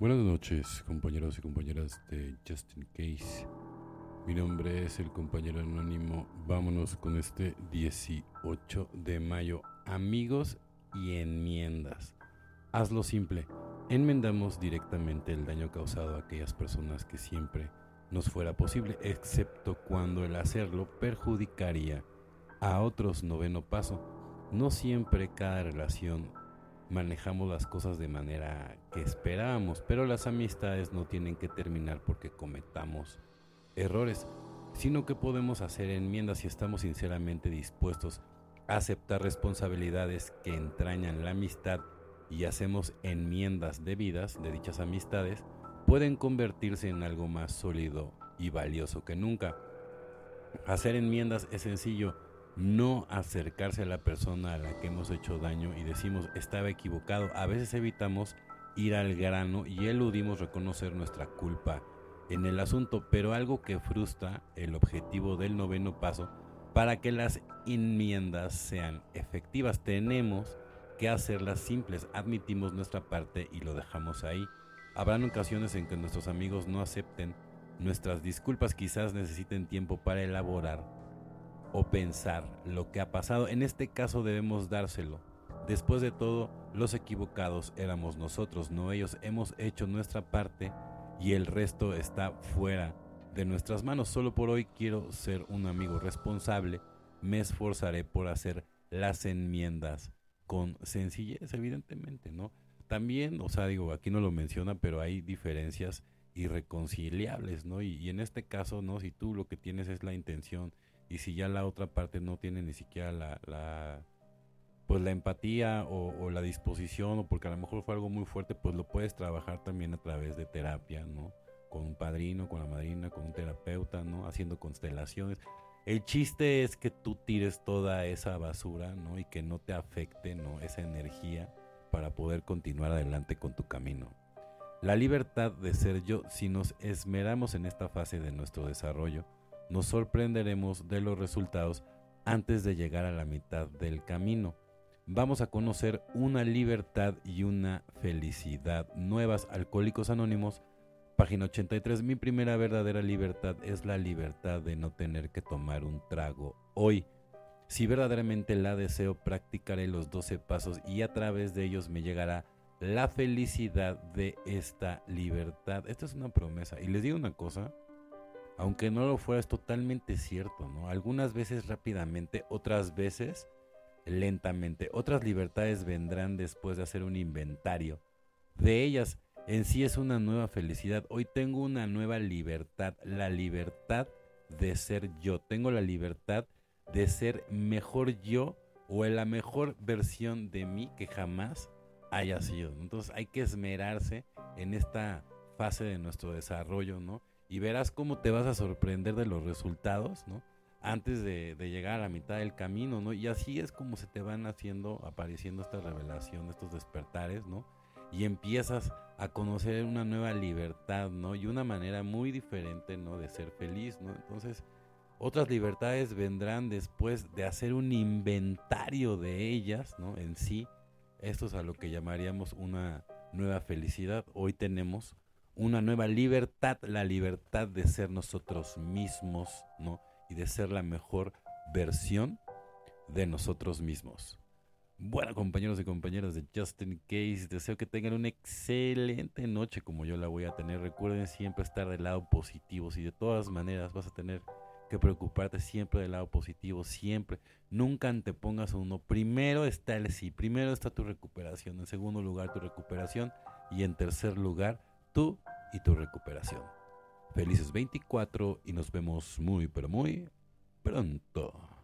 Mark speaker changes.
Speaker 1: Buenas noches, compañeros y compañeras de Justin Case. Mi nombre es el compañero anónimo. Vámonos con este 18 de mayo. Amigos y enmiendas. Hazlo simple. Enmendamos directamente el daño causado a aquellas personas que siempre nos fuera posible, excepto cuando el hacerlo perjudicaría a otros noveno paso. No siempre cada relación manejamos las cosas de manera que esperábamos, pero las amistades no tienen que terminar porque cometamos errores, sino que podemos hacer enmiendas si estamos sinceramente dispuestos a aceptar responsabilidades que entrañan la amistad y hacemos enmiendas debidas de dichas amistades, pueden convertirse en algo más sólido y valioso que nunca. Hacer enmiendas es sencillo, no acercarse a la persona a la que hemos hecho daño y decimos estaba equivocado. A veces evitamos ir al grano y eludimos reconocer nuestra culpa en el asunto, pero algo que frustra el objetivo del noveno paso para que las enmiendas sean efectivas. Tenemos que hacerlas simples, admitimos nuestra parte y lo dejamos ahí. Habrán ocasiones en que nuestros amigos no acepten nuestras disculpas, quizás necesiten tiempo para elaborar o pensar lo que ha pasado. En este caso debemos dárselo. Después de todo, los equivocados éramos nosotros, no ellos. Hemos hecho nuestra parte y el resto está fuera de nuestras manos. Solo por hoy quiero ser un amigo responsable. Me esforzaré por hacer las enmiendas con sencillez, evidentemente, ¿no? También, o sea, digo, aquí no lo menciona, pero hay diferencias irreconciliables, ¿no? Y, y en este caso, ¿no? Si tú lo que tienes es la intención y si ya la otra parte no tiene ni siquiera la, la pues la empatía o, la disposición o porque a lo mejor fue algo muy fuerte pues lo puedes trabajar también a través de terapia no con un padrino con la madrina con un terapeuta no haciendo constelaciones. El chiste es que tú tires toda esa basura no y que no te afecte no esa energía para poder continuar adelante con tu camino. La libertad de ser yo si nos esmeramos en esta fase de nuestro desarrollo nos sorprenderemos de los resultados antes de llegar a la mitad del camino. Vamos a conocer una libertad y una felicidad nuevas. Alcohólicos Anónimos, página 83. Mi primera verdadera libertad es la libertad de no tener que tomar un trago hoy. Si verdaderamente la deseo, practicaré los 12 pasos y a través de ellos me llegará la felicidad de esta libertad. Esta es una promesa. Y les digo una cosa, aunque no lo fuera, es totalmente cierto, ¿no? Algunas veces rápidamente, otras veces lentamente. Otras libertades vendrán después de hacer un inventario. De ellas, en sí es una nueva felicidad. Hoy tengo una nueva libertad, la libertad de ser yo. Tengo la libertad de ser mejor yo o la mejor versión de mí que jamás haya sido. Entonces hay que esmerarse en esta fase de nuestro desarrollo, ¿no? Y verás cómo te vas a sorprender de los resultados, ¿no? Antes de, llegar a la mitad del camino, ¿no? Y así es como se te van haciendo, apareciendo esta revelación, estos despertares, ¿no? Y empiezas a conocer una nueva libertad, ¿no? Y una manera muy diferente, ¿no? De ser feliz, ¿no? Entonces, otras libertades vendrán después de hacer un inventario de ellas, ¿no? En sí, esto es a lo que llamaríamos una nueva felicidad. Hoy tenemos una nueva libertad, la libertad de ser nosotros mismos, ¿no? Y de ser la mejor versión de nosotros mismos. Bueno, compañeros y compañeras de Justin Case, deseo que tengan una excelente noche como yo la voy a tener. Recuerden siempre estar del lado positivo. Si de todas maneras vas a tener que preocuparte siempre del lado positivo, siempre. Nunca antepongas uno. Primero está el sí, primero está tu recuperación. En segundo lugar, tu recuperación. Y en tercer lugar, tú y tu recuperación. Felices 24 y nos vemos muy pero muy pronto.